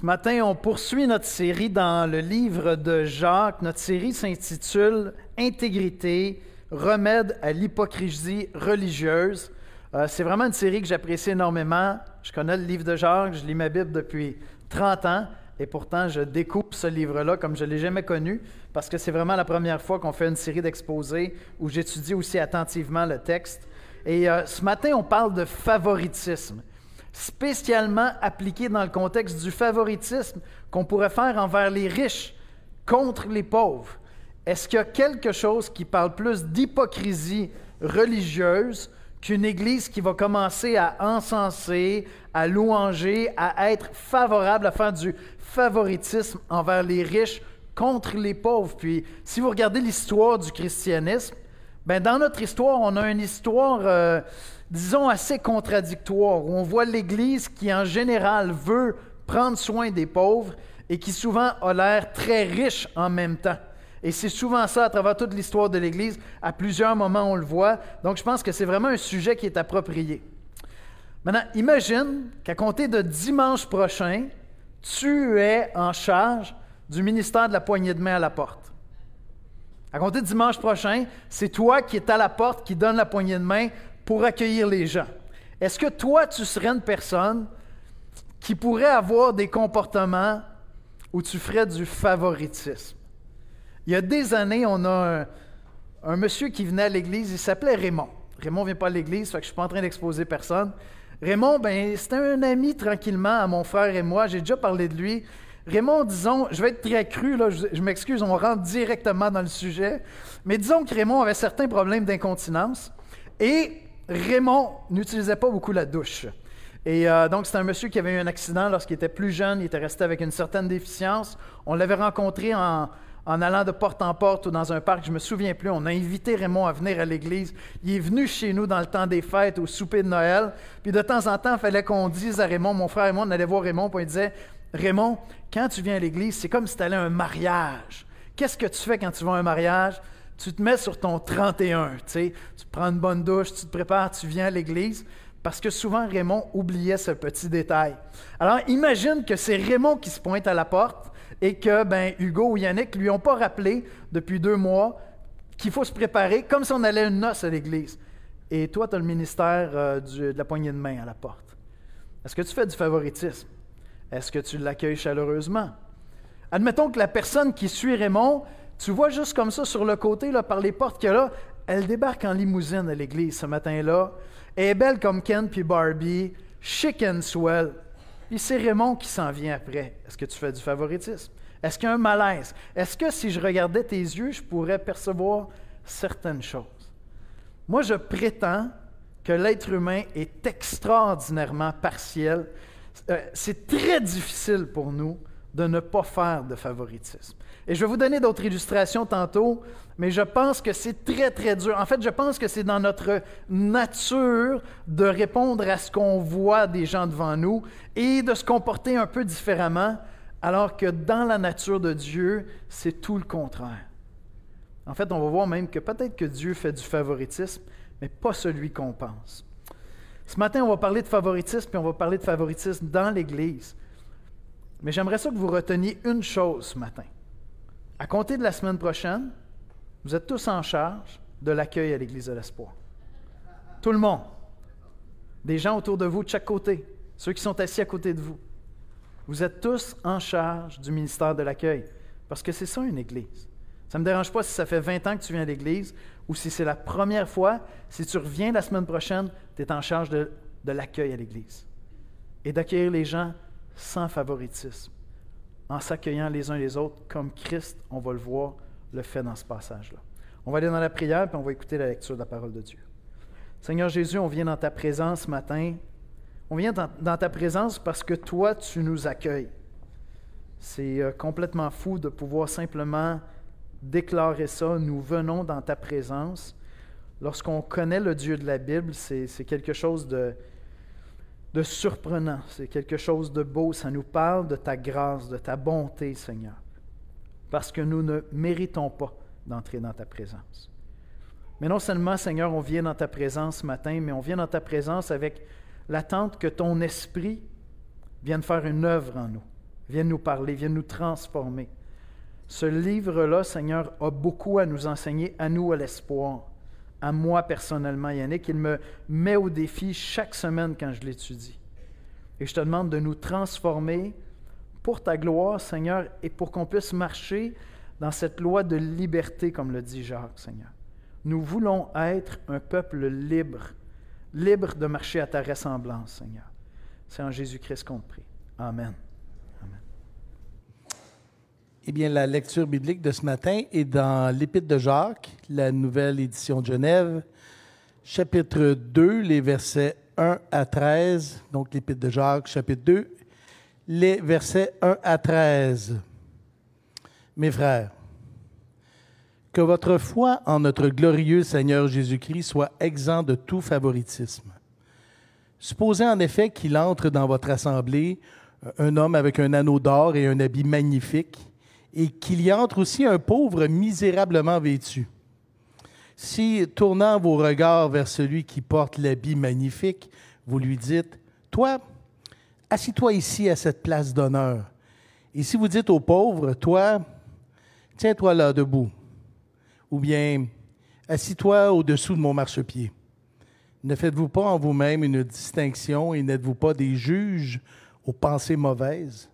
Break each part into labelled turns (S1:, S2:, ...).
S1: Ce matin, on poursuit notre série dans le livre de Jacques. Notre série s'intitule Intégrité, remède à l'hypocrisie religieuse. Euh, c'est vraiment une série que j'apprécie énormément. Je connais le livre de Jacques, je lis ma Bible depuis 30 ans et pourtant je découvre ce livre-là comme je ne l'ai jamais connu parce que c'est vraiment la première fois qu'on fait une série d'exposés où j'étudie aussi attentivement le texte. Et euh, ce matin, on parle de favoritisme spécialement appliqué dans le contexte du favoritisme qu'on pourrait faire envers les riches contre les pauvres. Est-ce qu'il y a quelque chose qui parle plus d'hypocrisie religieuse qu'une Église qui va commencer à encenser, à louanger, à être favorable, à faire du favoritisme envers les riches contre les pauvres? Puis, si vous regardez l'histoire du christianisme, ben dans notre histoire, on a une histoire... Euh, disons, assez contradictoire, où on voit l'Église qui, en général, veut prendre soin des pauvres et qui souvent a l'air très riche en même temps. Et c'est souvent ça à travers toute l'histoire de l'Église. À plusieurs moments, on le voit. Donc, je pense que c'est vraiment un sujet qui est approprié. Maintenant, imagine qu'à compter de dimanche prochain, tu es en charge du ministère de la poignée de main à la porte. À compter de dimanche prochain, c'est toi qui es à la porte, qui donne la poignée de main pour accueillir les gens. Est-ce que toi, tu serais une personne qui pourrait avoir des comportements où tu ferais du favoritisme? Il y a des années, on a un, monsieur qui venait à l'église, il s'appelait Raymond. Raymond ne vient pas à l'église, fait je ne suis pas en train d'exposer personne. Raymond, ben, c'était un ami tranquillement à mon frère et moi. J'ai déjà parlé de lui. Raymond, disons, je vais être très cru, là, je, je m'excuse, on rentre directement dans le sujet. Mais disons que Raymond avait certains problèmes d'incontinence. Et Raymond n'utilisait pas beaucoup la douche. Et euh, donc, c'est un monsieur qui avait eu un accident lorsqu'il était plus jeune. Il était resté avec une certaine déficience. On l'avait rencontré en, allant de porte en porte ou dans un parc, je me souviens plus. On a invité Raymond à venir à l'église. Il est venu chez nous dans le temps des fêtes, au souper de Noël. Puis de temps en temps, il fallait qu'on dise à Raymond, mon frère et moi, on allait voir Raymond, puis il disait Raymond, quand tu viens à l'église, c'est comme si tu allais à un mariage. Qu'est-ce que tu fais quand tu vas à un mariage? Tu te mets sur ton 31, tu tu prends une bonne douche, tu te prépares, tu viens à l'église, parce que souvent Raymond oubliait ce petit détail. Alors imagine que c'est Raymond qui se pointe à la porte et que ben, Hugo ou Yannick lui ont pas rappelé depuis deux mois qu'il faut se préparer comme si on allait une noce à l'église. Et toi, tu as le ministère euh, de la poignée de main à la porte. Est-ce que tu fais du favoritisme? Est-ce que tu l'accueilles chaleureusement? Admettons que la personne qui suit Raymond tu vois juste comme ça sur le côté, là, par les portes qu'il y a là, elle débarque en limousine à l'église ce matin-là. Elle est belle comme Ken puis Barbie, chic and swell. Puis c'est Raymond qui s'en vient après. Est-ce que tu fais du favoritisme? Est-ce qu'il y a un malaise? Est-ce que si je regardais tes yeux, je pourrais percevoir certaines choses? Moi, je prétends que l'être humain est extraordinairement partiel. Euh, c'est très difficile pour nous de ne pas faire de favoritisme. Et je vais vous donner d'autres illustrations tantôt, mais je pense que c'est très, très dur. En fait, je pense que c'est dans notre nature de répondre à ce qu'on voit des gens devant nous et de se comporter un peu différemment, alors que dans la nature de Dieu, c'est tout le contraire. En fait, on va voir même que peut-être que Dieu fait du favoritisme, mais pas celui qu'on pense. Ce matin, on va parler de favoritisme, puis on va parler de favoritisme dans l'Église. Mais j'aimerais ça que vous reteniez une chose ce matin. À compter de la semaine prochaine, vous êtes tous en charge de l'accueil à l'Église de l'Espoir. Tout le monde. Des gens autour de vous de chaque côté, ceux qui sont assis à côté de vous. Vous êtes tous en charge du ministère de l'accueil, parce que c'est ça une Église. Ça ne me dérange pas si ça fait 20 ans que tu viens à l'Église ou si c'est la première fois. Si tu reviens la semaine prochaine, tu es en charge de, de l'accueil à l'Église et d'accueillir les gens sans favoritisme, en s'accueillant les uns les autres comme Christ, on va le voir, le fait dans ce passage-là. On va aller dans la prière, puis on va écouter la lecture de la parole de Dieu. Seigneur Jésus, on vient dans ta présence ce matin. On vient dans, ta présence parce que toi, tu nous accueilles. C'est euh, complètement fou de pouvoir simplement déclarer ça. Nous venons dans ta présence. Lorsqu'on connaît le Dieu de la Bible, c'est quelque chose de, de surprenant, c'est quelque chose de beau. Ça nous parle de ta grâce, de ta bonté, Seigneur. Parce que nous ne méritons pas d'entrer dans ta présence. Mais non seulement, Seigneur, on vient dans ta présence ce matin, mais on vient dans ta présence avec l'attente que ton esprit vienne faire une œuvre en nous. vienne nous parler, vienne nous transformer. Ce livre-là, Seigneur, a beaucoup à nous enseigner, à nous, à l'espoir, à moi personnellement, Yannick. Il me met au défi chaque semaine quand je l'étudie. Et je te demande de nous transformer pour ta gloire, Seigneur, et pour qu'on puisse marcher dans cette loi de liberté, comme le dit Jacques, Seigneur. Nous voulons être un peuple libre, libre de marcher à ta ressemblance, Seigneur. C'est en Jésus-Christ qu'on te prie. Amen. Amen.
S2: Eh bien, la lecture biblique de ce matin est dans l'Épître de Jacques, la nouvelle édition de Genève, chapitre 2, les versets 1 à 13. Donc, l'Épître de Jacques, chapitre 2, les versets 1 à 13. Mes frères, que votre foi en notre glorieux Seigneur Jésus-Christ soit exempt de tout favoritisme. Supposez en effet qu'il entre dans votre assemblée un homme avec un anneau d'or et un habit magnifique, et qu'il y entre aussi un pauvre misérablement vêtu. Si, tournant vos regards vers celui qui porte l'habit magnifique, vous lui dites, Toi, assis-toi ici à cette place d'honneur. Et si vous dites au pauvre, Toi, tiens-toi là debout ou bien assis-toi au-dessous de mon marchepied. Ne faites-vous pas en vous-même une distinction et n'êtes-vous pas des juges aux pensées mauvaises?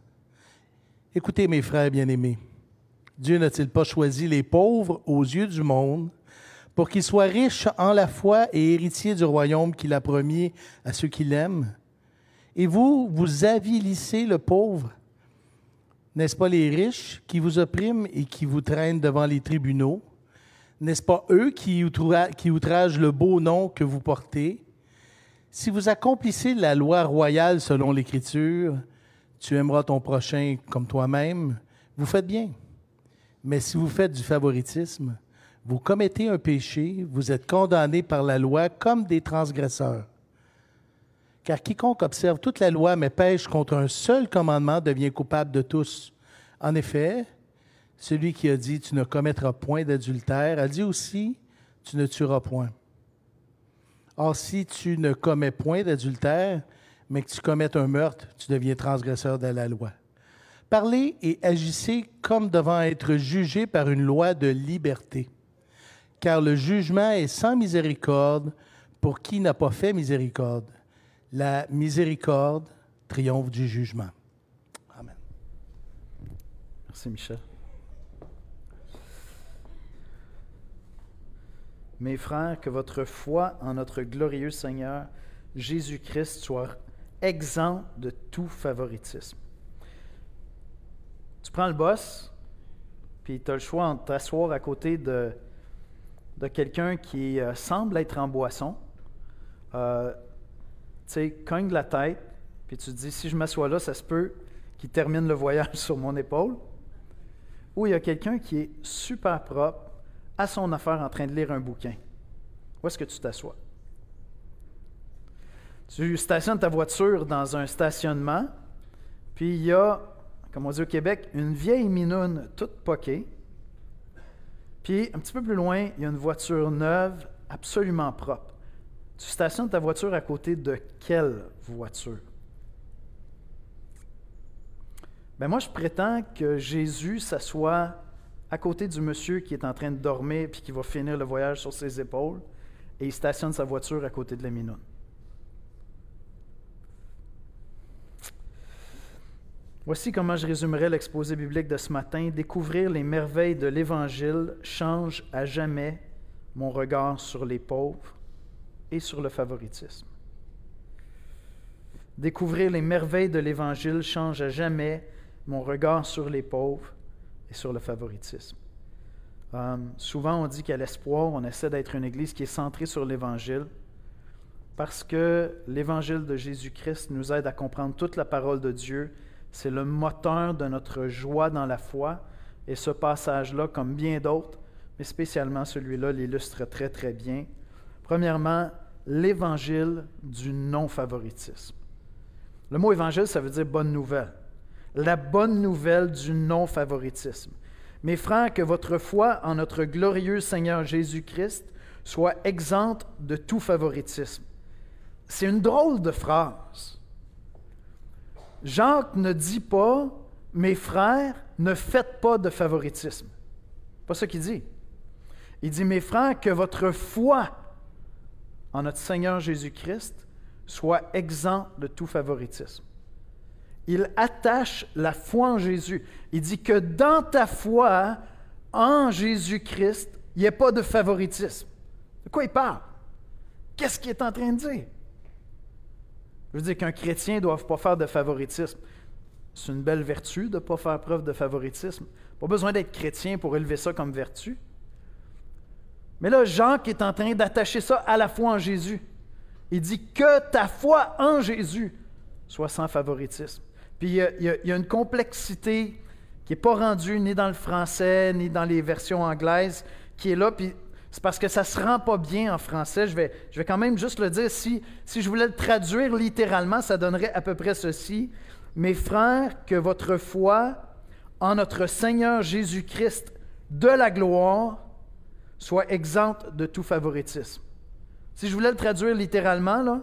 S2: Écoutez, mes frères bien-aimés, Dieu n'a-t-il pas choisi les pauvres aux yeux du monde pour qu'ils soient riches en la foi et héritiers du royaume qu'il a promis à ceux qui l'aiment? Et vous, vous avilissez le pauvre. N'est-ce pas les riches qui vous oppriment et qui vous traînent devant les tribunaux? N'est-ce pas eux qui, outragent le beau nom que vous portez? Si vous accomplissez la loi royale selon l'Écriture, tu aimeras ton prochain comme toi-même, vous faites bien. Mais si vous faites du favoritisme, vous commettez un péché, vous êtes condamnés par la loi comme des transgresseurs. Car quiconque observe toute la loi mais pêche contre un seul commandement devient coupable de tous. En effet, celui qui a dit Tu ne commettras point d'adultère a dit aussi Tu ne tueras point. Or, si tu ne commets point d'adultère, mais que tu commettes un meurtre, tu deviens transgresseur de la loi. Parlez et agissez comme devant être jugé par une loi de liberté, car le jugement est sans miséricorde pour qui n'a pas fait miséricorde. La miséricorde triomphe du jugement. Amen.
S1: Merci Michel. Mes frères, que votre foi en notre glorieux Seigneur Jésus-Christ soit exempt de tout favoritisme. Tu prends le boss, puis tu as le choix de t'asseoir à côté de, de quelqu'un qui euh, semble être en boisson. Euh, tu sais, cogne la tête, puis tu te dis, si je m'assois là, ça se peut qu'il termine le voyage sur mon épaule. Ou il y a quelqu'un qui est super propre, à son affaire en train de lire un bouquin. Où est-ce que tu t'assois? Tu stationnes ta voiture dans un stationnement, puis il y a, comme on dit au Québec, une vieille minoune toute poquée. Puis un petit peu plus loin, il y a une voiture neuve, absolument propre. Tu stationnes ta voiture à côté de quelle voiture? Ben moi, je prétends que Jésus s'assoit à côté du monsieur qui est en train de dormir puis qui va finir le voyage sur ses épaules et il stationne sa voiture à côté de la minoune. Voici comment je résumerai l'exposé biblique de ce matin. Découvrir les merveilles de l'Évangile change à jamais mon regard sur les pauvres et sur le favoritisme. Découvrir les merveilles de l'Évangile change à jamais mon regard sur les pauvres et sur le favoritisme. Euh, souvent, on dit qu'à l'espoir, on essaie d'être une Église qui est centrée sur l'Évangile, parce que l'Évangile de Jésus-Christ nous aide à comprendre toute la parole de Dieu. C'est le moteur de notre joie dans la foi. Et ce passage-là, comme bien d'autres, mais spécialement celui-là, l'illustre très, très bien. Premièrement, l'évangile du non-favoritisme. Le mot évangile, ça veut dire bonne nouvelle la bonne nouvelle du non-favoritisme. Mes frères, que votre foi en notre glorieux Seigneur Jésus-Christ soit exempte de tout favoritisme. C'est une drôle de phrase. Jacques ne dit pas Mes frères, ne faites pas de favoritisme. Pas ça qu'il dit. Il dit, mes frères, que votre foi en notre Seigneur Jésus-Christ soit exempt de tout favoritisme. Il attache la foi en Jésus. Il dit que dans ta foi en Jésus-Christ, il n'y ait pas de favoritisme. De quoi il parle? Qu'est-ce qu'il est en train de dire? Je veux dire qu'un chrétien ne doit pas faire de favoritisme. C'est une belle vertu de ne pas faire preuve de favoritisme. Pas besoin d'être chrétien pour élever ça comme vertu. Mais là, Jacques est en train d'attacher ça à la foi en Jésus. Il dit que ta foi en Jésus soit sans favoritisme. Puis il y a, une complexité qui n'est pas rendue ni dans le français, ni dans les versions anglaises, qui est là. Puis c'est parce que ça ne se rend pas bien en français. Je vais, je vais quand même juste le dire. Si, si je voulais le traduire littéralement, ça donnerait à peu près ceci. Mes frères, que votre foi en notre Seigneur Jésus-Christ de la gloire soit exempte de tout favoritisme. Si je voulais le traduire littéralement, là,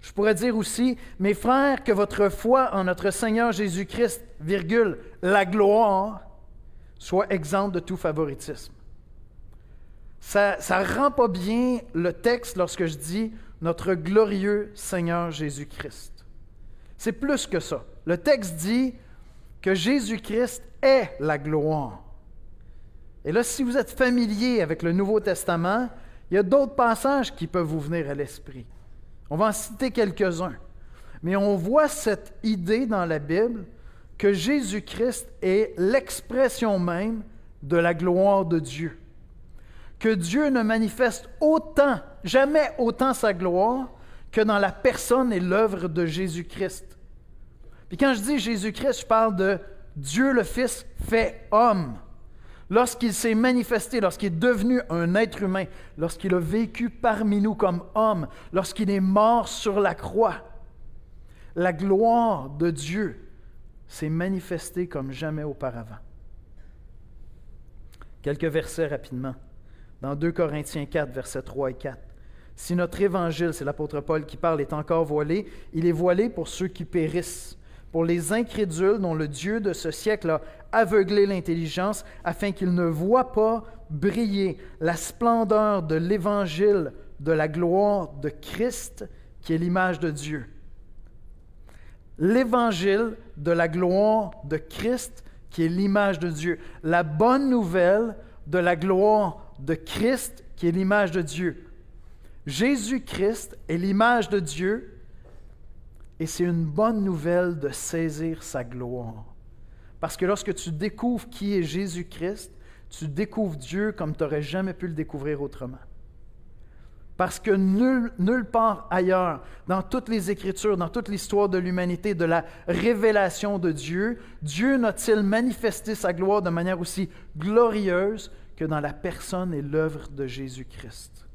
S1: je pourrais dire aussi, mes frères, que votre foi en notre Seigneur Jésus-Christ, virgule, la gloire, soit exempte de tout favoritisme. Ça ne rend pas bien le texte lorsque je dis notre glorieux Seigneur Jésus-Christ. C'est plus que ça. Le texte dit que Jésus-Christ est la gloire. Et là, si vous êtes familier avec le Nouveau Testament, il y a d'autres passages qui peuvent vous venir à l'esprit. On va en citer quelques-uns. Mais on voit cette idée dans la Bible que Jésus-Christ est l'expression même de la gloire de Dieu. Que Dieu ne manifeste autant, jamais autant sa gloire que dans la personne et l'œuvre de Jésus-Christ. Puis quand je dis Jésus-Christ, je parle de Dieu le Fils fait homme lorsqu'il s'est manifesté, lorsqu'il est devenu un être humain, lorsqu'il a vécu parmi nous comme homme, lorsqu'il est mort sur la croix, la gloire de Dieu s'est manifestée comme jamais auparavant. Quelques versets rapidement. Dans 2 Corinthiens 4, versets 3 et 4. Si notre évangile, c'est l'apôtre Paul qui parle, est encore voilé, il est voilé pour ceux qui périssent pour les incrédules dont le Dieu de ce siècle a aveuglé l'intelligence afin qu'ils ne voient pas briller la splendeur de l'évangile de la gloire de Christ qui est l'image de Dieu. L'évangile de la gloire de Christ qui est l'image de Dieu. La bonne nouvelle de la gloire de Christ qui est l'image de Dieu. Jésus-Christ est l'image de Dieu et c'est une bonne nouvelle de saisir sa gloire. Parce que lorsque tu découvres qui est Jésus-Christ, tu découvres Dieu comme tu n'aurais jamais pu le découvrir autrement. Parce que nulle part ailleurs, dans toutes les Écritures, dans toute l'histoire de l'humanité, de la révélation de Dieu, Dieu n'a-t-il manifesté sa gloire de manière aussi glorieuse que dans la personne et l'œuvre de Jésus-Christ.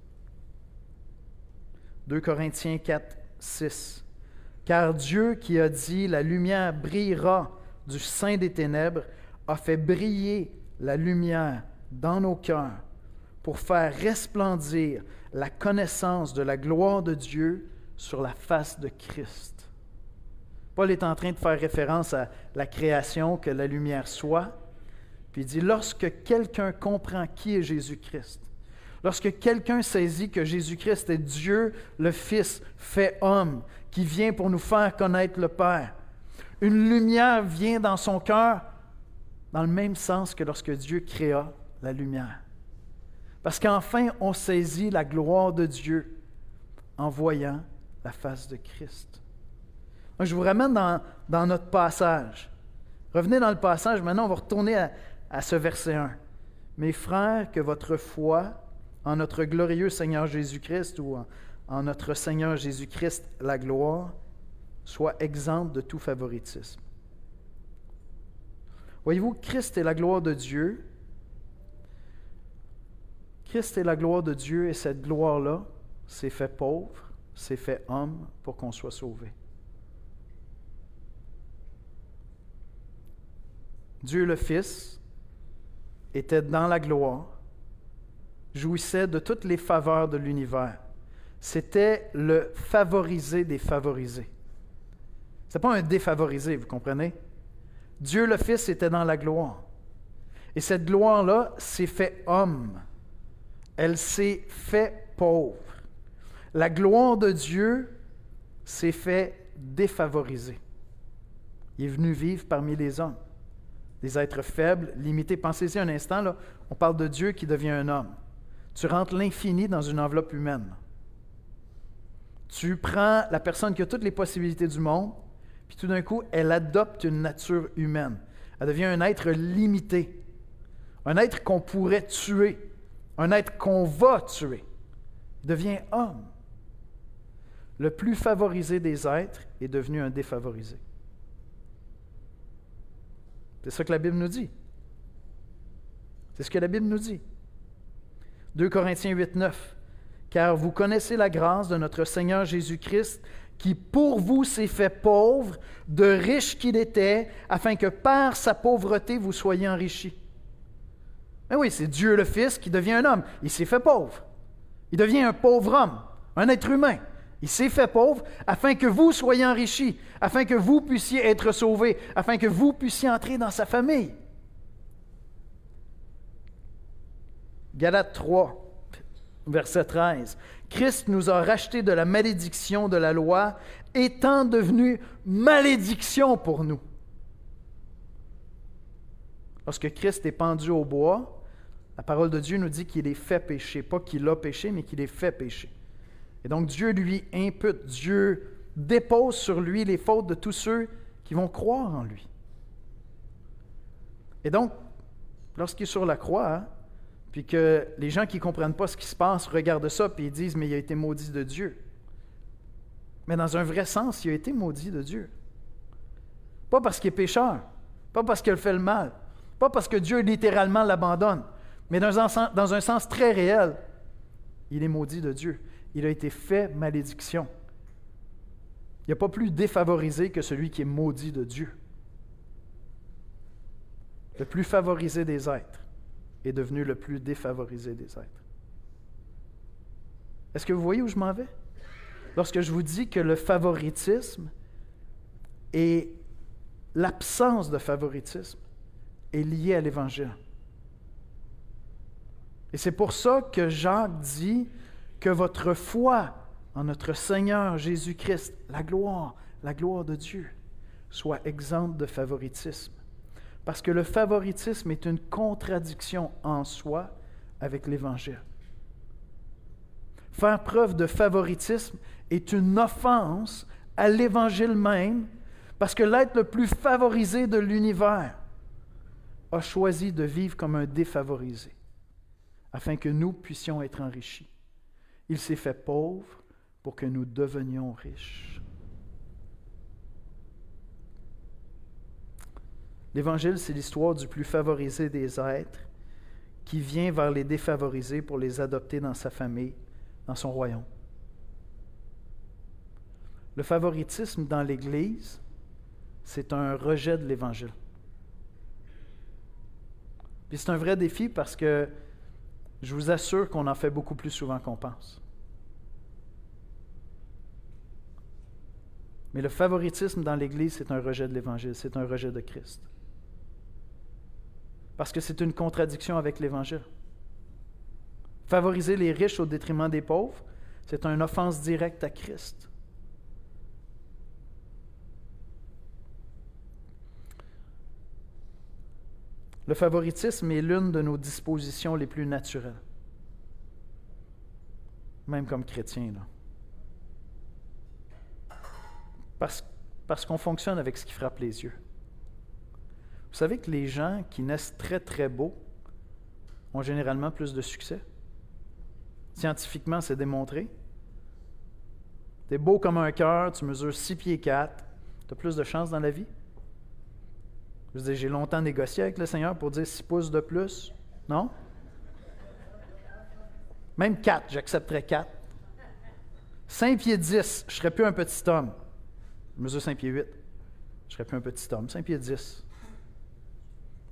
S1: 2 Corinthiens 4, 6. Car Dieu qui a dit, la lumière brillera du sein des ténèbres, a fait briller la lumière dans nos cœurs pour faire resplendir la connaissance de la gloire de Dieu sur la face de Christ. Paul est en train de faire référence à la création, que la lumière soit, il dit, lorsque quelqu'un comprend qui est Jésus-Christ, lorsque quelqu'un saisit que Jésus-Christ est Dieu, le Fils, fait homme, qui vient pour nous faire connaître le Père. Une lumière vient dans son cœur dans le même sens que lorsque Dieu créa la lumière. Parce qu'enfin, on saisit la gloire de Dieu en voyant la face de Christ. je vous ramène dans, notre passage. Revenez dans le passage. Maintenant, on va retourner à, à ce verset 1. Mes frères, que votre foi en notre glorieux Seigneur Jésus-Christ ou en, en notre Seigneur Jésus-Christ la gloire, soit exempte de tout favoritisme. Voyez-vous, Christ est la gloire de Dieu. Christ est la gloire de Dieu et cette gloire-là s'est fait pauvre, s'est fait homme pour qu'on soit sauvé. Dieu le Fils était dans la gloire, jouissait de toutes les faveurs de l'univers c'était le favorisé des favorisés. Ce n'est pas un défavorisé, vous comprenez? Dieu le Fils était dans la gloire. Et cette gloire-là s'est fait homme. Elle s'est fait pauvre. La gloire de Dieu s'est fait défavorisée. Il est venu vivre parmi les hommes, des êtres faibles, limités. Pensez-y un instant, on parle de Dieu qui devient un homme. Tu rentres l'infini dans une enveloppe humaine. Tu prends la personne qui a toutes les possibilités du monde, puis tout d'un coup, elle adopte une nature humaine. Elle devient un être limité, un être qu'on pourrait tuer, un être qu'on va tuer. Il devient homme. Le plus favorisé des êtres est devenu un défavorisé. C'est ça que la Bible nous dit. C'est ce que la Bible nous dit. 2 Corinthiens 8, 9. Car vous connaissez la grâce de notre Seigneur Jésus-Christ, qui pour vous s'est fait pauvre, de riche qu'il était, afin que par sa pauvreté vous soyez enrichis. Mais oui, c'est Dieu le Fils qui devient un homme. Il s'est fait pauvre. Il devient un pauvre homme, un être humain. Il s'est fait pauvre afin que vous soyez enrichis, afin que vous puissiez être sauvés, afin que vous puissiez entrer dans sa famille. Galates 3, verset 13. Christ nous a rachetés de la malédiction de la loi, étant devenu malédiction pour nous. Lorsque Christ est pendu au bois, la parole de Dieu nous dit qu'il est fait pécher, pas qu'il a péché, mais qu'il est fait pécher. Et donc Dieu lui impute, Dieu dépose sur lui les fautes de tous ceux qui vont croire en lui. Et donc, lorsqu'il est sur la croix, hein, puis que les gens qui ne comprennent pas ce qui se passe regardent ça, puis disent, mais il a été maudit de Dieu. Mais dans un vrai sens, il a été maudit de Dieu. Pas parce qu'il est pécheur, pas parce qu'il fait le mal, pas parce que Dieu littéralement l'abandonne, mais dans un sens très réel, il est maudit de Dieu il a été fait malédiction. Il n'y a pas plus défavorisé que celui qui est maudit de Dieu. Le plus favorisé des êtres est devenu le plus défavorisé des êtres. Est-ce que vous voyez où je m'en vais? Lorsque je vous dis que le favoritisme et l'absence de favoritisme est lié à l'Évangile. Et c'est pour ça que Jacques dit que votre foi en notre Seigneur Jésus-Christ, la gloire, la gloire de Dieu, soit exempte de favoritisme. Parce que le favoritisme est une contradiction en soi avec l'Évangile. Faire preuve de favoritisme est une offense à l'Évangile même, parce que l'être le plus favorisé de l'univers a choisi de vivre comme un défavorisé, afin que nous puissions être enrichis. Il s'est fait pauvre pour que nous devenions riches. L'Évangile, c'est l'histoire du plus favorisé des êtres qui vient vers les défavorisés pour les adopter dans sa famille, dans son royaume. Le favoritisme dans l'Église, c'est un rejet de l'Évangile. Puis c'est un vrai défi parce que je vous assure qu'on en fait beaucoup plus souvent qu'on pense. Mais le favoritisme dans l'Église, c'est un rejet de l'Évangile, c'est un rejet de Christ. Parce que c'est une contradiction avec l'Évangile. Favoriser les riches au détriment des pauvres, c'est une offense directe à Christ. Le favoritisme est l'une de nos dispositions les plus naturelles, même comme chrétien. Parce, parce qu'on fonctionne avec ce qui frappe les yeux. Vous savez que les gens qui naissent très très beaux ont généralement plus de succès? Scientifiquement, c'est démontré. Tu es beau comme un cœur, tu mesures 6 pieds 4, tu as plus de chance dans la vie? Je j'ai longtemps négocié avec le Seigneur pour dire 6 pouces de plus. Non? Même 4, j'accepterais 4. 5 pieds 10, je ne serais plus un petit homme. Je mesure 5 pieds 8. Je serais plus un petit homme. 5 pieds 10.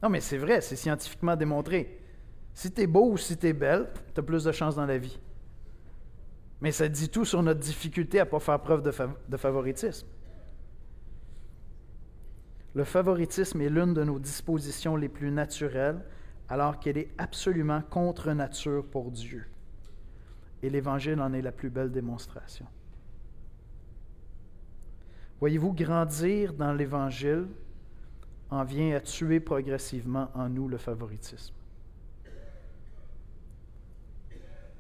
S1: Non, mais c'est vrai, c'est scientifiquement démontré. Si tu es beau ou si tu es belle, tu as plus de chances dans la vie. Mais ça dit tout sur notre difficulté à ne pas faire preuve de favoritisme. Le favoritisme est l'une de nos dispositions les plus naturelles, alors qu'elle est absolument contre nature pour Dieu. Et l'Évangile en est la plus belle démonstration. Voyez-vous, grandir dans l'Évangile en vient à tuer progressivement en nous le favoritisme.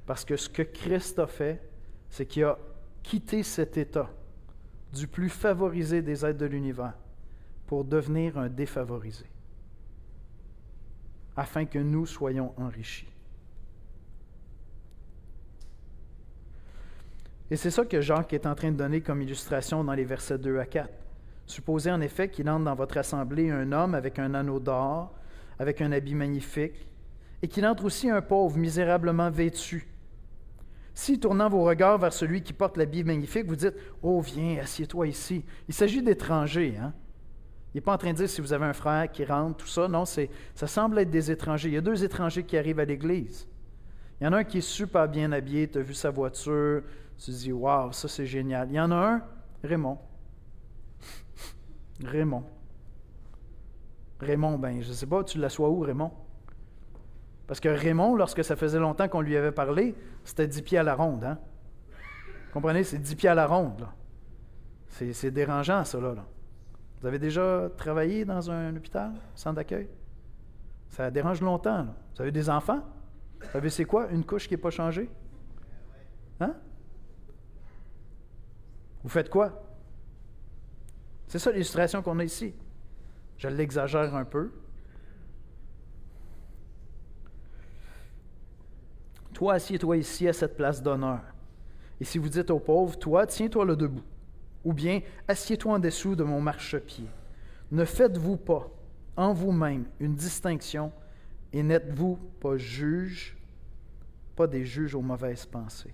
S1: Parce que ce que Christ a fait, c'est qu'il a quitté cet état du plus favorisé des êtres de l'univers pour devenir un défavorisé, afin que nous soyons enrichis. Et c'est ça que Jacques est en train de donner comme illustration dans les versets 2 à 4. Supposez en effet qu'il entre dans votre assemblée un homme avec un anneau d'or, avec un habit magnifique, et qu'il entre aussi un pauvre misérablement vêtu. Si, tournant vos regards vers celui qui porte l'habit magnifique, vous dites Oh, viens, assieds-toi ici. Il s'agit d'étrangers. Hein? Il n'est pas en train de dire si vous avez un frère qui rentre, tout ça. Non, c'est, ça semble être des étrangers. Il y a deux étrangers qui arrivent à l'Église. Il y en a un qui est super bien habillé, tu as vu sa voiture, tu te dis Waouh, ça c'est génial. Il y en a un, Raymond. Raymond. Raymond, ben, je ne sais pas, tu l'assois où, Raymond? Parce que Raymond, lorsque ça faisait longtemps qu'on lui avait parlé, c'était 10 pieds à la ronde. Hein? Comprenez? C'est 10 pieds à la ronde. C'est dérangeant, ça. Là, Vous avez déjà travaillé dans un hôpital, centre d'accueil? Ça dérange longtemps. Là. Vous avez des enfants? Vous savez, c'est quoi? Une couche qui n'est pas changée? Hein? Vous faites quoi? C'est ça l'illustration qu'on a ici. Je l'exagère un peu. Toi, assieds-toi ici à cette place d'honneur. Et si vous dites aux pauvres, toi, tiens-toi là debout. Ou bien, assieds-toi en dessous de mon marchepied. Ne faites-vous pas en vous-même une distinction et n'êtes-vous pas juges, pas des juges aux mauvaises pensées?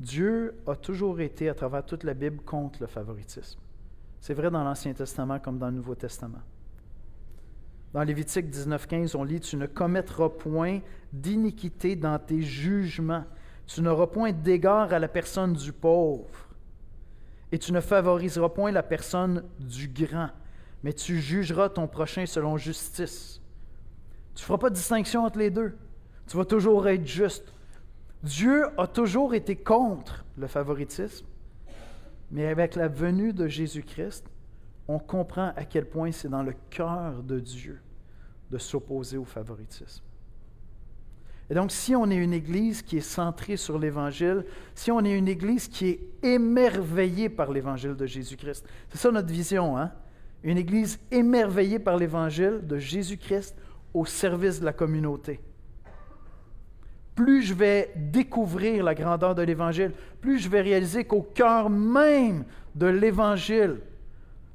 S1: Dieu a toujours été, à travers toute la Bible, contre le favoritisme. C'est vrai dans l'Ancien Testament comme dans le Nouveau Testament. Dans Lévitique 19.15, on lit, Tu ne commettras point d'iniquité dans tes jugements. Tu n'auras point d'égard à la personne du pauvre. Et tu ne favoriseras point la personne du grand, mais tu jugeras ton prochain selon justice. Tu ne feras pas de distinction entre les deux. Tu vas toujours être juste. Dieu a toujours été contre le favoritisme, mais avec la venue de Jésus-Christ, on comprend à quel point c'est dans le cœur de Dieu de s'opposer au favoritisme. Et donc, si on est une Église qui est centrée sur l'Évangile, si on est une Église qui est émerveillée par l'Évangile de Jésus-Christ, c'est ça notre vision, hein? Une Église émerveillée par l'Évangile de Jésus-Christ au service de la communauté plus je vais découvrir la grandeur de l'Évangile, plus je vais réaliser qu'au cœur même de l'Évangile,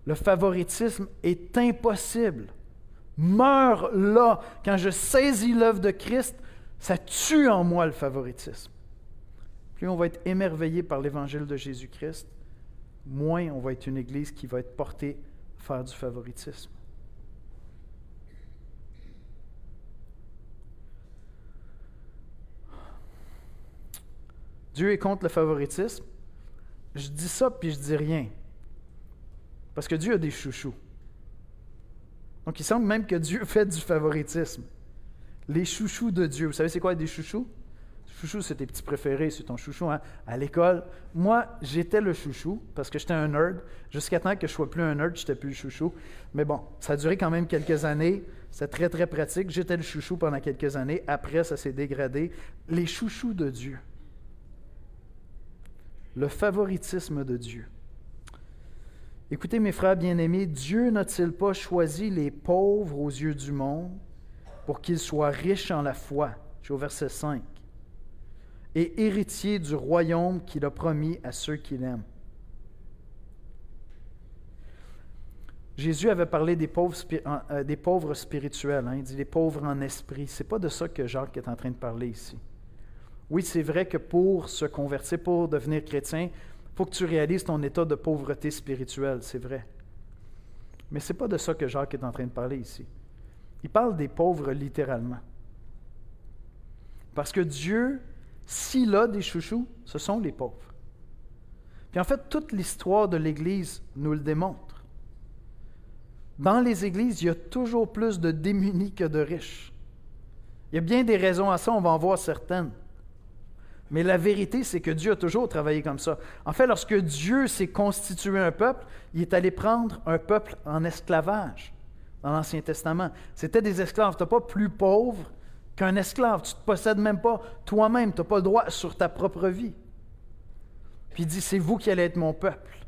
S1: le favoritisme est impossible. Meurt là. Quand je saisis l'œuvre de Christ, ça tue en moi le favoritisme. Plus on va être émerveillé par l'Évangile de Jésus-Christ, moins on va être une Église qui va être portée à faire du favoritisme. Dieu est contre le favoritisme. Je dis ça puis je dis rien. Parce que Dieu a des chouchous. Donc il semble même que Dieu fait du favoritisme. Les chouchous de Dieu. Vous savez c'est quoi des chouchous? Chouchou, c'est tes petits préférés, c'est ton chouchou. Hein? À l'école, moi, j'étais le chouchou parce que j'étais un nerd. Jusqu'à temps que je sois plus un nerd, je n'étais plus le chouchou. Mais bon, ça a duré quand même quelques années. C'est très, très pratique. J'étais le chouchou pendant quelques années. Après, ça s'est dégradé. Les chouchous de Dieu le favoritisme de Dieu. Écoutez mes frères bien-aimés, Dieu n'a-t-il pas choisi les pauvres aux yeux du monde? Pour qu'ils soient riches en la foi, je au verset 5, et héritiers du royaume qu'il a promis à ceux qu'il aime. Jésus avait parlé des pauvres, euh, spirituels, hein. il dit les pauvres en esprit. Ce n'est pas de ça que Jacques est en train de parler ici. Oui, c'est vrai que pour se convertir, pour devenir chrétien, il faut que tu réalises ton état de pauvreté spirituelle, c'est vrai. Mais ce n'est pas de ça que Jacques est en train de parler ici. Il parle des pauvres littéralement. Parce que Dieu, s'il a des chouchous, ce sont les pauvres. Puis en fait, toute l'histoire de l'Église nous le démontre. dans les églises, il y a toujours plus de démunis que de riches. Il y a bien des raisons à ça, on va en voir certaines. Mais la vérité, c'est que Dieu a toujours travaillé comme ça. En fait, lorsque Dieu s'est constitué un peuple, il est allé prendre un peuple en esclavage dans l'Ancien Testament. C'était des esclaves. Tu n'es pas plus pauvre qu'un esclave. Tu ne te possèdes même pas toi-même. Tu n'as pas le droit sur ta propre vie. Puis il dit, c'est vous qui allez être mon peuple.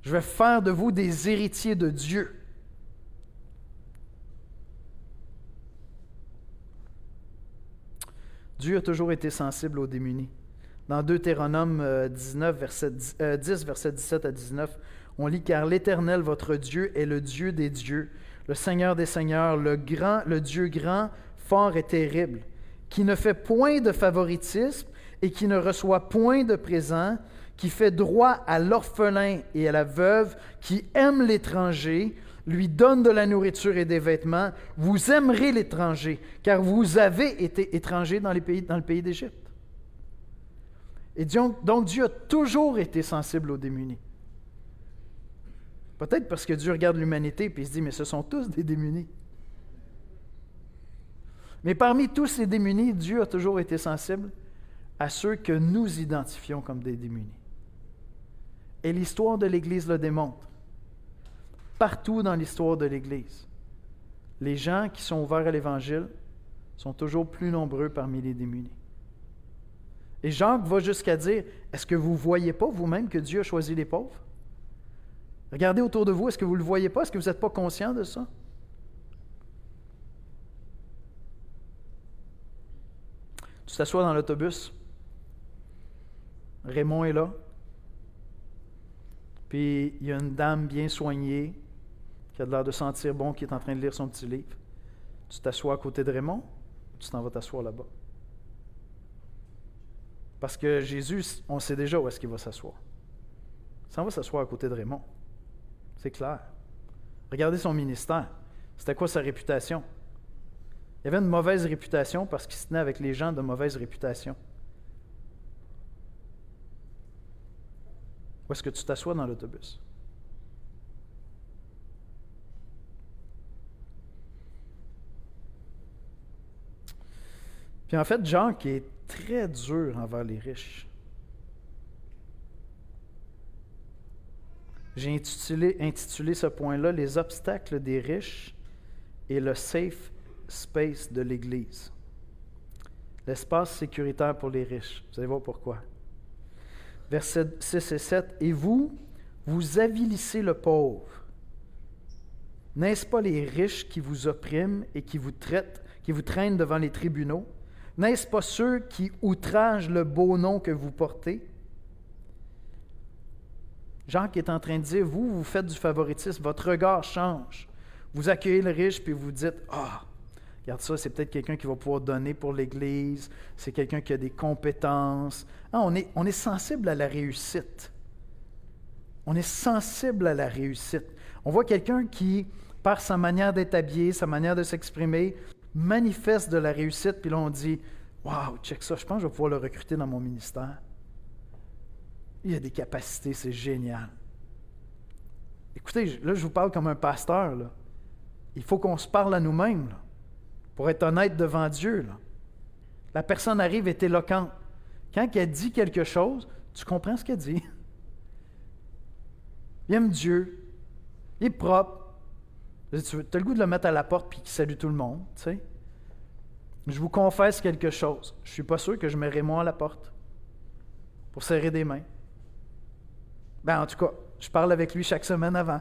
S1: Je vais faire de vous des héritiers de Dieu. Dieu a toujours été sensible aux démunis. Dans Deutéronome 19, verset 10, 10, verset 17 à 19, on lit Car l'Éternel, votre Dieu, est le Dieu des dieux, le Seigneur des seigneurs, le grand, le Dieu grand, fort et terrible, qui ne fait point de favoritisme et qui ne reçoit point de présent, qui fait droit à l'orphelin et à la veuve, qui aime l'étranger, lui donne de la nourriture et des vêtements. Vous aimerez l'étranger, car vous avez été étranger dans, dans le pays d'Égypte. Et donc Dieu a toujours été sensible aux démunis. Peut-être parce que Dieu regarde l'humanité et se dit, mais ce sont tous des démunis. Mais parmi tous ces démunis, Dieu a toujours été sensible à ceux que nous identifions comme des démunis. Et l'histoire de l'Église le démontre. Partout dans l'histoire de l'Église, les gens qui sont ouverts à l'Évangile sont toujours plus nombreux parmi les démunis. Et Jacques va jusqu'à dire, est-ce que vous ne voyez pas vous-même que Dieu a choisi les pauvres? Regardez autour de vous, est-ce que vous ne le voyez pas? Est-ce que vous n'êtes pas conscient de ça? Tu t'assois dans l'autobus. Raymond est là. Puis il y a une dame bien soignée qui a l'air de sentir bon, qui est en train de lire son petit livre. Tu t'assois à côté de Raymond tu t'en vas t'asseoir là-bas? Parce que Jésus, on sait déjà où est-ce qu'il va s'asseoir. Il s'en va s'asseoir à côté de Raymond. C'est clair. Regardez son ministère. C'était quoi sa réputation? Il avait une mauvaise réputation parce qu'il se tenait avec les gens de mauvaise réputation. Où est-ce que tu t'assois dans l'autobus? Puis en fait, qui est très dur envers les riches. J'ai intitulé, ce point-là Les obstacles des riches et le safe space de l'Église. L'espace sécuritaire pour les riches. Vous allez voir pourquoi. Versets 6 et 7. Et vous, vous avilissez le pauvre. N'est-ce pas les riches qui vous oppriment et qui vous traitent, qui vous traînent devant les tribunaux? N'est-ce pas ceux qui outragent le beau nom que vous portez? Jacques est en train de dire, vous, vous faites du favoritisme, votre regard change. Vous accueillez le riche, puis vous dites, ah, regarde ça, c'est peut-être quelqu'un qui va pouvoir donner pour l'Église, c'est quelqu'un qui a des compétences. Ah, on, est, on est sensible à la réussite. On est sensible à la réussite. On voit quelqu'un qui, par sa manière d'être habillé, sa manière de s'exprimer, manifeste de la réussite, puis là on dit, waouh, check ça, je pense que je vais pouvoir le recruter dans mon ministère. Il a des capacités, c'est génial. Écoutez, là, je vous parle comme un pasteur. Il faut qu'on se parle à nous-mêmes pour être honnête devant Dieu. La personne arrive et est éloquente. Quand elle dit quelque chose, tu comprends ce qu'elle dit. Il aime Dieu. Il est propre. Tu as le goût de le mettre à la porte puis qu'il salue tout le monde. Je vous confesse quelque chose. Je ne suis pas sûr que je mettrai moi à la porte pour serrer des mains. Ben, en tout cas, je parle avec lui chaque semaine avant.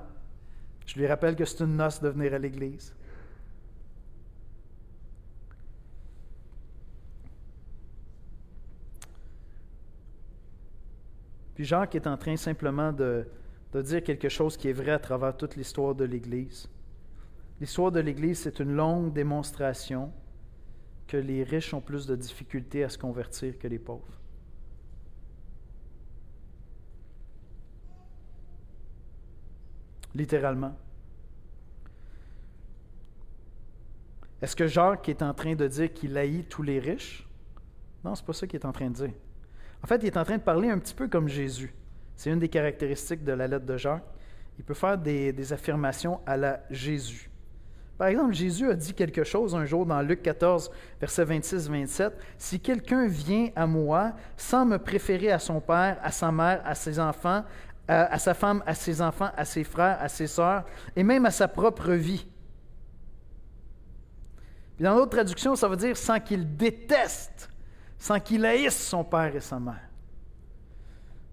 S1: Je lui rappelle que c'est une noce de venir à l'Église. Puis Jacques est en train simplement de, de dire quelque chose qui est vrai à travers toute l'histoire de l'Église. L'histoire de l'Église, c'est une longue démonstration que les riches ont plus de difficultés à se convertir que les pauvres. Littéralement. Est-ce que Jacques est en train de dire qu'il haït tous les riches? Non, c'est pas ça qu'il est en train de dire. En fait, il est en train de parler un petit peu comme Jésus. C'est une des caractéristiques de la lettre de Jacques. il peut faire des, affirmations à la Jésus. Par exemple, Jésus a dit quelque chose un jour dans Luc 14, versets 26-27. Si quelqu'un vient à moi sans me préférer à son père, à sa mère, à ses enfants, à, sa femme, à ses enfants, à ses frères, à ses sœurs, et même à sa propre vie. Puis dans d'autres traductions, ça veut dire sans qu'il déteste, sans qu'il haïsse son père et sa mère.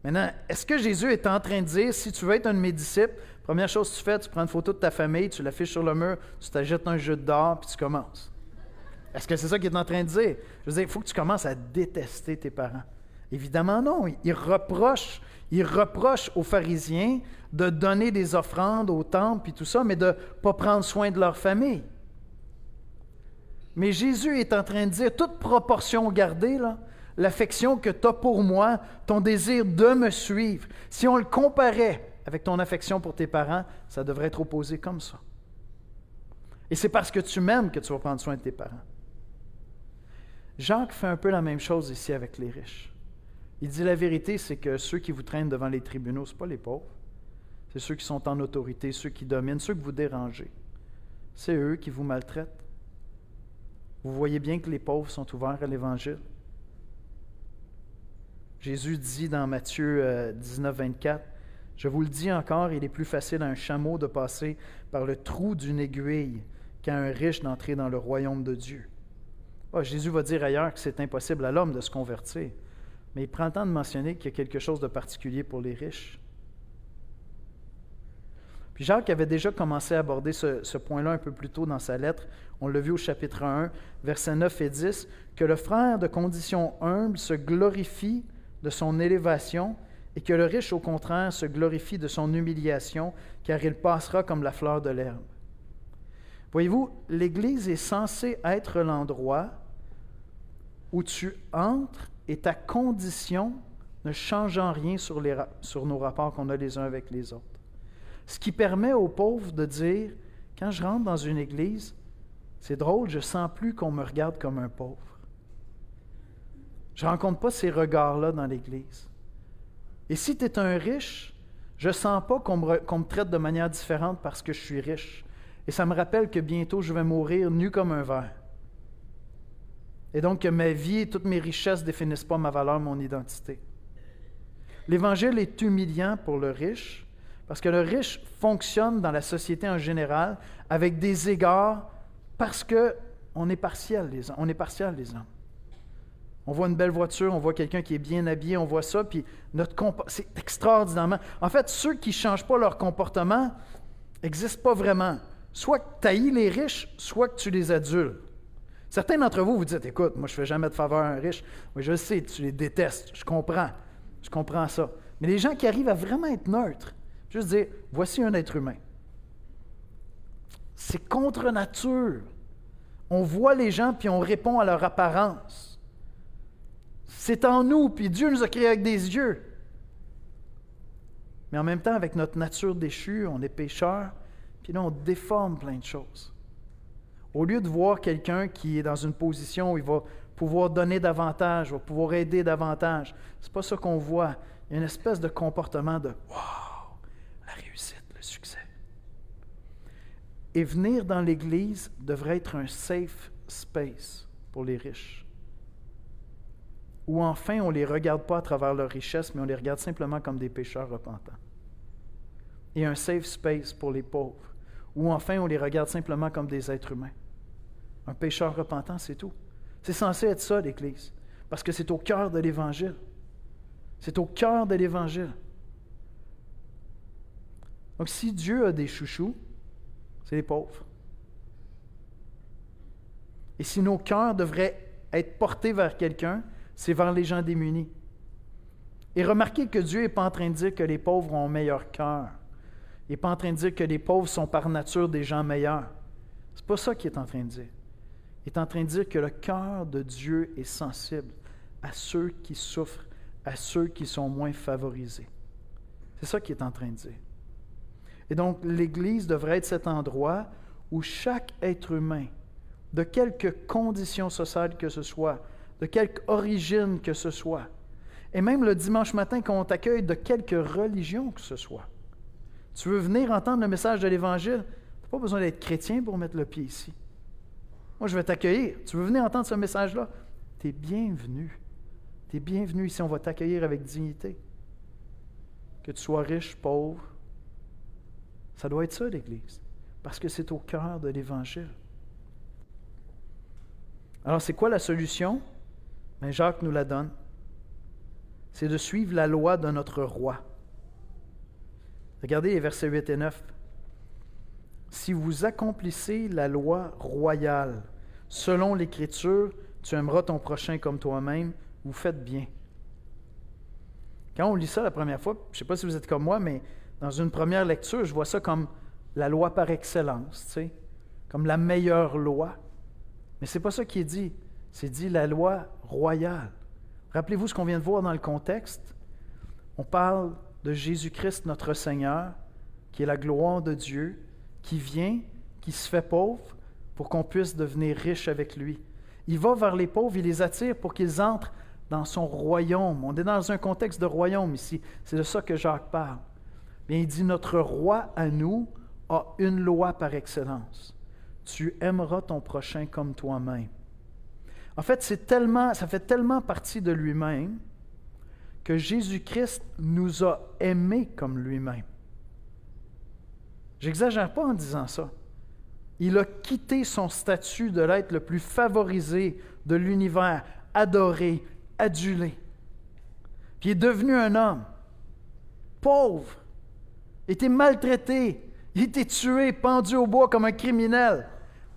S1: Maintenant, est-ce que Jésus est en train de dire, si tu veux être un de mes disciples, première chose que tu fais, tu prends une photo de ta famille, tu l'affiches sur le mur, tu t'ajoutes un jeu d'or, puis tu commences. Est-ce que c'est ça qu'il est en train de dire? Je veux dire, il faut que tu commences à détester tes parents. Évidemment non. Il reproche, il reproche aux pharisiens de donner des offrandes au temple et tout ça, mais de ne pas prendre soin de leur famille. Mais Jésus est en train de dire, toute proportion gardée, l'affection que tu as pour moi, ton désir de me suivre, si on le comparait avec ton affection pour tes parents, ça devrait être opposé comme ça. Et c'est parce que tu m'aimes que tu vas prendre soin de tes parents. Jacques fait un peu la même chose ici avec les riches. Il dit la vérité, c'est que ceux qui vous traînent devant les tribunaux, ce pas les pauvres. C'est ceux qui sont en autorité, ceux qui dominent, ceux que vous dérangez. C'est eux qui vous maltraitent. Vous voyez bien que les pauvres sont ouverts à l'Évangile. Jésus dit dans Matthieu 19, euh, 24, Je vous le dis encore, il est plus facile à un chameau de passer par le trou d'une aiguille qu'à un riche d'entrer dans le royaume de Dieu. Ah, Jésus va dire ailleurs que c'est impossible à l'homme de se convertir, mais il prend le temps de mentionner qu'il y a quelque chose de particulier pour les riches. Puis Jacques avait déjà commencé à aborder ce, point-là un peu plus tôt dans sa lettre. On l'a vu au chapitre 1, versets 9 et 10, que le frère de condition humble se glorifie de son élévation, et que le riche, au contraire, se glorifie de son humiliation, car il passera comme la fleur de l'herbe. Voyez-vous, l'Église est censée être l'endroit où tu entres et ta condition ne change en rien sur, nos rapports qu'on a les uns avec les autres. Ce qui permet aux pauvres de dire, quand je rentre dans une Église, c'est drôle, je sens plus qu'on me regarde comme un pauvre. Je ne rencontre pas ces regards-là dans l'Église. Et si tu es un riche, je sens pas qu'on me, traite de manière différente parce que je suis riche. Et ça me rappelle que bientôt je vais mourir nu comme un verre. Et donc que ma vie et toutes mes richesses ne définissent pas ma valeur, mon identité. L'Évangile est humiliant pour le riche parce que le riche fonctionne dans la société en général avec des égards parce qu'on est partiel, les, on est partiel, les hommes. On voit une belle voiture, on voit quelqu'un qui est bien habillé, on voit ça, puis notre c'est extraordinairement. En fait, ceux qui ne changent pas leur comportement n'existent pas vraiment. Soit que tu haïs les riches, soit que tu les adules. Certains d'entre vous vous dites Écoute, moi, je ne fais jamais de faveur à un riche. Oui, je sais, tu les détestes. Je comprends. Je comprends ça. Mais les gens qui arrivent à vraiment être neutres, juste dire Voici un être humain. C'est contre nature. On voit les gens puis on répond à leur apparence. C'est en nous, puis Dieu nous a créés avec des yeux. Mais en même temps, avec notre nature déchue, on est pécheur, puis là, on déforme plein de choses. Au lieu de voir quelqu'un qui est dans une position où il va pouvoir donner davantage, va pouvoir aider davantage, c'est pas ça qu'on voit. Il y a une espèce de comportement de Wow, la réussite, le succès. Et venir dans l'Église devrait être un safe space pour les riches où enfin on ne les regarde pas à travers leur richesse, mais on les regarde simplement comme des pécheurs repentants. Et un safe space pour les pauvres, où enfin on les regarde simplement comme des êtres humains. Un pécheur repentant, c'est tout. C'est censé être ça, l'Église, parce que c'est au cœur de l'Évangile. C'est au cœur de l'Évangile. Donc si Dieu a des chouchous, c'est les pauvres. Et si nos cœurs devraient être portés vers quelqu'un, c'est vers les gens démunis. Et remarquez que Dieu n'est pas en train de dire que les pauvres ont un meilleur cœur. Il n'est pas en train de dire que les pauvres sont par nature des gens meilleurs. C'est pas ça qu'il est en train de dire. Il est en train de dire que le cœur de Dieu est sensible à ceux qui souffrent, à ceux qui sont moins favorisés. C'est ça qu'il est en train de dire. Et donc, l'Église devrait être cet endroit où chaque être humain, de quelque condition sociale que ce soit, de quelque origine que ce soit. Et même le dimanche matin, quand on t'accueille de quelque religion que ce soit. Tu veux venir entendre le message de l'Évangile? Tu n'as pas besoin d'être chrétien pour mettre le pied ici. Moi, je vais t'accueillir. Tu veux venir entendre ce message-là? Tu es bienvenu. Tu es bienvenu ici. On va t'accueillir avec dignité. Que tu sois riche, pauvre. Ça doit être ça, l'Église. Parce que c'est au cœur de l'Évangile. Alors, c'est quoi la solution? Mais Jacques nous la donne. C'est de suivre la loi de notre roi. Regardez les versets 8 et 9. Si vous accomplissez la loi royale selon l'Écriture, tu aimeras ton prochain comme toi-même, vous faites bien. Quand on lit ça la première fois, je ne sais pas si vous êtes comme moi, mais dans une première lecture, je vois ça comme la loi par excellence, tu sais, comme la meilleure loi. Mais ce n'est pas ça qui est dit. C'est dit la loi royale. Rappelez-vous ce qu'on vient de voir dans le contexte. On parle de Jésus-Christ notre Seigneur, qui est la gloire de Dieu, qui vient, qui se fait pauvre pour qu'on puisse devenir riche avec lui. Il va vers les pauvres, il les attire pour qu'ils entrent dans son royaume. On est dans un contexte de royaume ici. C'est de ça que Jacques parle. Bien, il dit, notre roi à nous a une loi par excellence. Tu aimeras ton prochain comme toi-même. En fait, c'est tellement, ça fait tellement partie de lui-même que Jésus-Christ nous a aimés comme lui-même. J'exagère pas en disant ça. Il a quitté son statut de l'être le plus favorisé de l'univers, adoré, adulé. Puis il est devenu un homme pauvre, était maltraité, était tué, pendu au bois comme un criminel.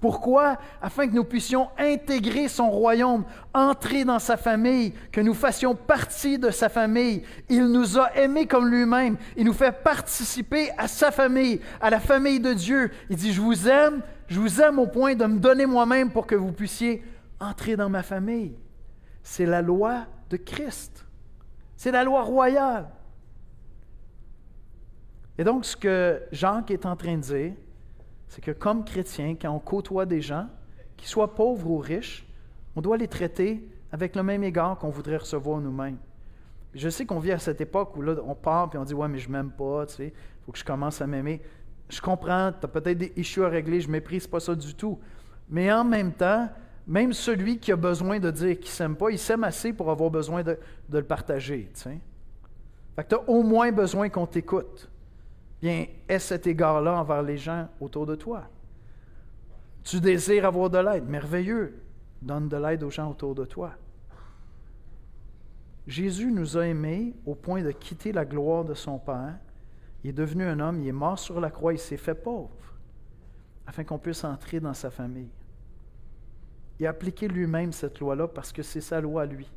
S1: Pourquoi? Afin que nous puissions intégrer son royaume, entrer dans sa famille, que nous fassions partie de sa famille. Il nous a aimés comme lui-même. Il nous fait participer à sa famille, à la famille de Dieu. Il dit, je vous aime, je vous aime au point de me donner moi-même pour que vous puissiez entrer dans ma famille. C'est la loi de Christ. C'est la loi royale. Et donc, ce que Jean est en train de dire, c'est que comme chrétien, quand on côtoie des gens, qu'ils soient pauvres ou riches, on doit les traiter avec le même égard qu'on voudrait recevoir nous-mêmes. Je sais qu'on vit à cette époque où là, on part et on dit Ouais, mais je m'aime pas, tu sais, il faut que je commence à m'aimer. Je comprends, tu as peut-être des issues à régler, je méprise pas ça du tout. Mais en même temps, même celui qui a besoin de dire qu'il ne s'aime pas, il s'aime assez pour avoir besoin de, le partager. Tu sais. Fait tu as au moins besoin qu'on t'écoute bien, est cet égard-là envers les gens autour de toi. Tu désires avoir de l'aide, merveilleux. Donne de l'aide aux gens autour de toi. Jésus nous a aimés au point de quitter la gloire de son Père. Il est devenu un homme, il est mort sur la croix, il s'est fait pauvre, afin qu'on puisse entrer dans sa famille. Il a appliqué lui-même cette loi-là parce que c'est sa loi lui,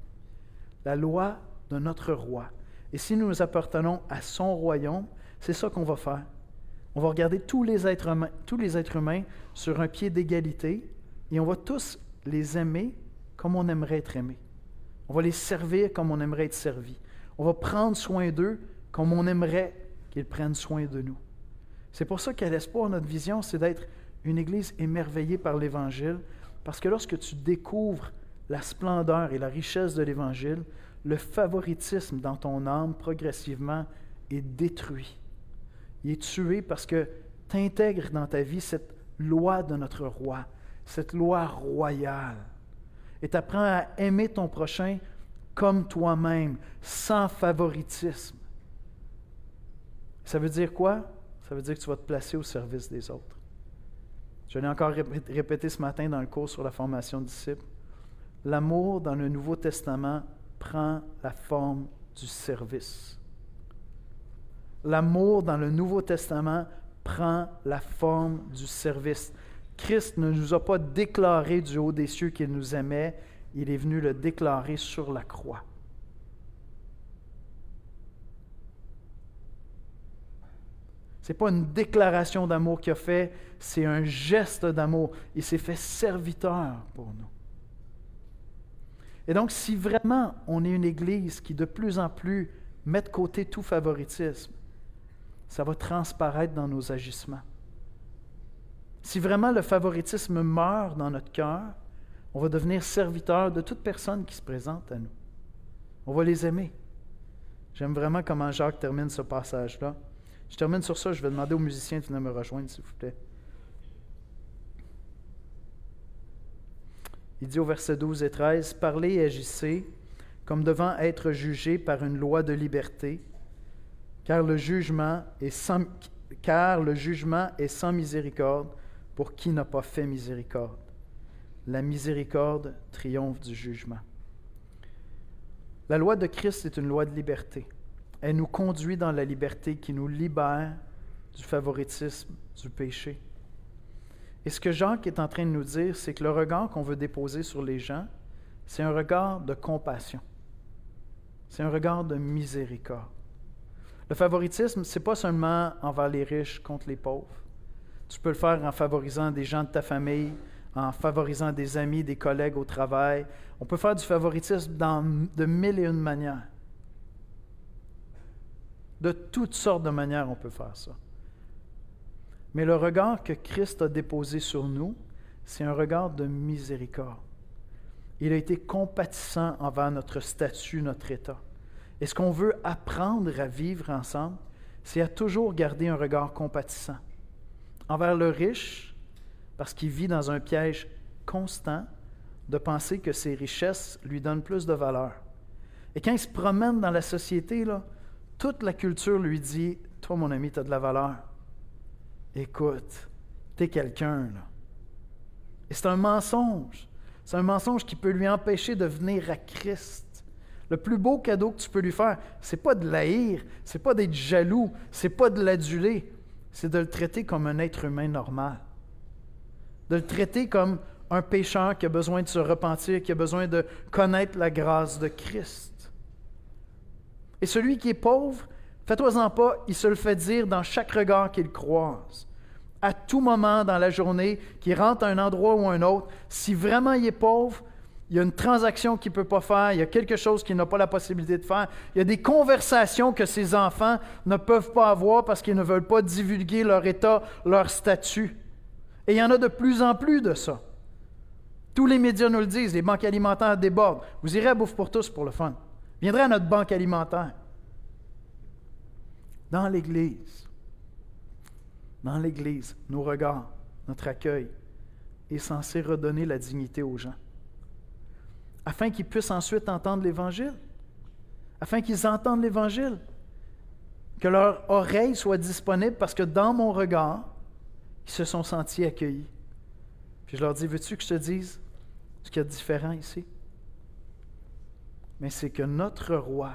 S1: la loi de notre roi. Et si nous appartenons à son royaume, c'est ça qu'on va faire. On va regarder tous les, êtres humains, sur un pied d'égalité et on va tous les aimer comme on aimerait être aimé. On va les servir comme on aimerait être servi. On va prendre soin d'eux comme on aimerait qu'ils prennent soin de nous. C'est pour ça qu'à l'espoir, notre vision, c'est d'être une Église émerveillée par l'Évangile, parce que lorsque tu découvres la splendeur et la richesse de l'Évangile, le favoritisme dans ton âme progressivement est détruit. Il est tué parce que tu intègres dans ta vie cette loi de notre roi, cette loi royale. Et tu apprends à aimer ton prochain comme toi-même, sans favoritisme. Ça veut dire quoi? Ça veut dire que tu vas te placer au service des autres. Je l'ai encore répété ce matin dans le cours sur la formation de disciples. L'amour dans le Nouveau Testament prend la forme du service l'amour dans le Nouveau Testament prend la forme du service. Christ ne nous a pas déclaré du haut des cieux qu'il nous aimait, il est venu le déclarer sur la croix. Ce n'est pas une déclaration d'amour qu'il a fait, c'est un geste d'amour. Il s'est fait serviteur pour nous. Et donc, si vraiment on est une Église qui de plus en plus met de côté tout favoritisme, ça va transparaître dans nos agissements. Si vraiment le favoritisme meurt dans notre cœur, on va devenir serviteur de toute personne qui se présente à nous. On va les aimer. J'aime vraiment comment Jacques termine ce passage-là. Je termine sur ça, je vais demander aux musiciens de venir me rejoindre, s'il vous plaît. Il dit au verset 12 et 13, Parlez et agissez comme devant être jugés par une loi de liberté, car le jugement est sans, miséricorde pour qui n'a pas fait miséricorde. La miséricorde triomphe du jugement. La loi de Christ est une loi de liberté. Elle nous conduit dans la liberté qui nous libère du favoritisme, du péché. Et ce que Jacques est en train de nous dire, c'est que le regard qu'on veut déposer sur les gens, c'est un regard de compassion. C'est un regard de miséricorde. Le favoritisme, ce n'est pas seulement envers les riches contre les pauvres. Tu peux le faire en favorisant des gens de ta famille, en favorisant des amis, des collègues au travail. On peut faire du favoritisme dans, de mille et une manières. De toutes sortes de manières, on peut faire ça. Mais le regard que Christ a déposé sur nous, c'est un regard de miséricorde. Il a été compatissant envers notre statut, notre état. Et ce qu'on veut apprendre à vivre ensemble, c'est à toujours garder un regard compatissant envers le riche, parce qu'il vit dans un piège constant de penser que ses richesses lui donnent plus de valeur. Et quand il se promène dans la société, toute la culture lui dit Toi, mon ami, tu as de la valeur. Écoute, tu es quelqu'un. Et c'est un mensonge. C'est un mensonge qui peut lui empêcher de venir à Christ. Le plus beau cadeau que tu peux lui faire, c'est pas de l'haïr, c'est pas d'être jaloux, c'est pas de l'aduler, c'est de le traiter comme un être humain normal. De le traiter comme un pécheur qui a besoin de se repentir, qui a besoin de connaître la grâce de Christ. Et celui qui est pauvre, fais-toi-en pas, il se le fait dire dans chaque regard qu'il croise à tout moment dans la journée, qui rentre à un endroit ou un autre, si vraiment il est pauvre, il y a une transaction qu'il ne peut pas faire, il y a quelque chose qu'il n'a pas la possibilité de faire, il y a des conversations que ses enfants ne peuvent pas avoir parce qu'ils ne veulent pas divulguer leur état, leur statut. Et il y en a de plus en plus de ça. Tous les médias nous le disent, les banques alimentaires débordent. Vous irez à Bouffe pour tous pour le fun. Viendrez à notre banque alimentaire. Dans l'Église, dans l'Église, nos regards, notre accueil est censé redonner la dignité aux gens, afin qu'ils puissent ensuite entendre l'Évangile, afin qu'ils entendent l'Évangile, que leur oreille soit disponible parce que dans mon regard, ils se sont sentis accueillis. Puis je leur dis, veux-tu que je te dise ce qu'il y a de différent ici? Mais c'est que notre roi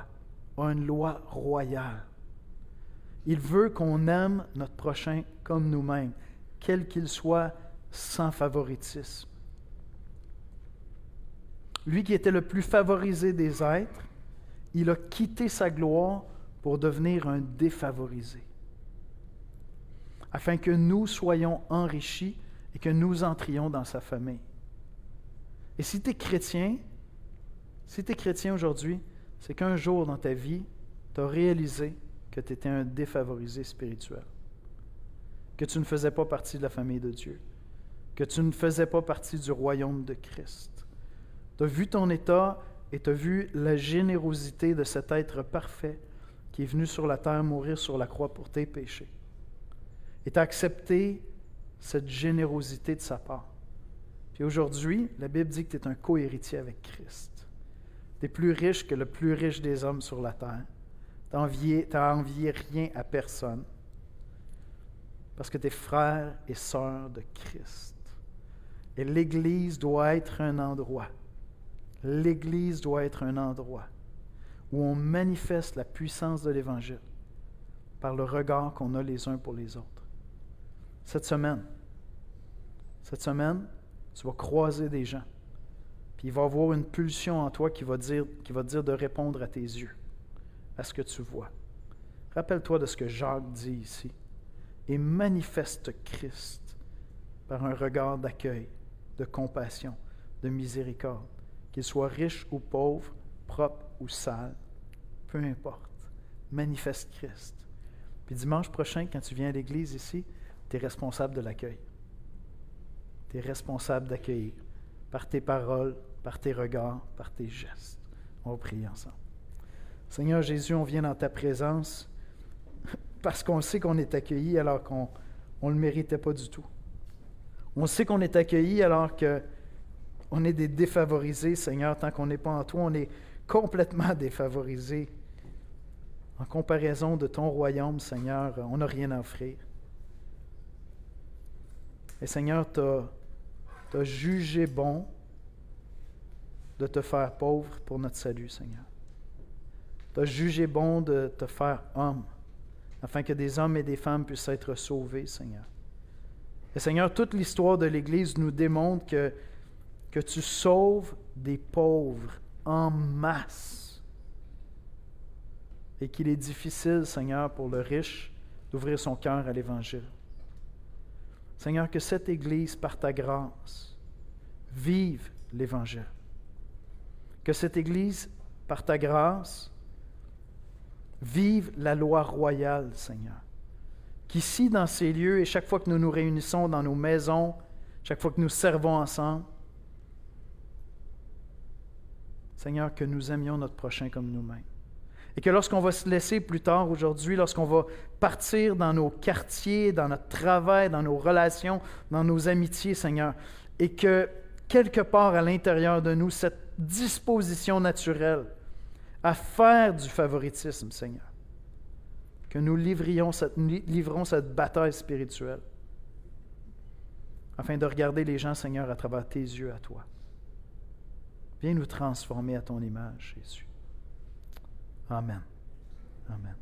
S1: a une loi royale il veut qu'on aime notre prochain comme nous-mêmes, quel qu'il soit, sans favoritisme. Lui qui était le plus favorisé des êtres, il a quitté sa gloire pour devenir un défavorisé, afin que nous soyons enrichis et que nous entrions dans sa famille. Et si tu es chrétien, si tu es chrétien aujourd'hui, c'est qu'un jour dans ta vie, tu as réalisé que tu étais un défavorisé spirituel, que tu ne faisais pas partie de la famille de Dieu, que tu ne faisais pas partie du royaume de Christ. Tu as vu ton état et tu as vu la générosité de cet être parfait qui est venu sur la terre mourir sur la croix pour tes péchés. Et tu as accepté cette générosité de sa part. Puis aujourd'hui, la Bible dit que tu es un co-héritier avec Christ. Tu es plus riche que le plus riche des hommes sur la terre. Tu n'as envié rien à personne. Parce que tu es frère et sœur de Christ. Et l'Église doit être un endroit. L'Église doit être un endroit où on manifeste la puissance de l'Évangile par le regard qu'on a les uns pour les autres. Cette semaine, cette semaine, tu vas croiser des gens. Puis il va avoir une pulsion en toi qui va, dire, qui va dire de répondre à tes yeux à ce que tu vois. Rappelle-toi de ce que Jacques dit ici et manifeste Christ par un regard d'accueil, de compassion, de miséricorde, qu'il soit riche ou pauvre, propre ou sale, peu importe. Manifeste Christ. Puis dimanche prochain, quand tu viens à l'église ici, tu es responsable de l'accueil. Tu es responsable d'accueillir par tes paroles, par tes regards, par tes gestes. On va prier ensemble. Seigneur Jésus, on vient dans ta présence parce qu'on sait qu'on est accueilli alors qu'on ne le méritait pas du tout. On sait qu'on est accueilli alors qu'on est des défavorisés, Seigneur, tant qu'on n'est pas en toi, on est complètement défavorisés. En comparaison de ton royaume, Seigneur, on n'a rien à offrir. Et Seigneur, tu as, jugé bon de te faire pauvre pour notre salut, Seigneur. Tu as jugé bon de te faire homme, afin que des hommes et des femmes puissent être sauvés, Seigneur. Et Seigneur, toute l'histoire de l'Église nous démontre que, que tu sauves des pauvres en masse. Et qu'il est difficile, Seigneur, pour le riche d'ouvrir son cœur à l'Évangile. Seigneur, que cette Église, par ta grâce, vive l'Évangile. Que cette Église, par ta grâce, vive la loi royale, Seigneur. Qu'ici, dans ces lieux, et chaque fois que nous nous réunissons dans nos maisons, chaque fois que nous servons ensemble, Seigneur, que nous aimions notre prochain comme nous-mêmes. Et que lorsqu'on va se laisser plus tard aujourd'hui, lorsqu'on va partir dans nos quartiers, dans notre travail, dans nos relations, dans nos amitiés, Seigneur, et que quelque part à l'intérieur de nous, cette disposition naturelle à faire du favoritisme, Seigneur, que nous livrions cette, livrons cette bataille spirituelle afin de regarder les gens, Seigneur, à travers tes yeux à toi. Viens nous transformer à ton image, Jésus. Amen. Amen.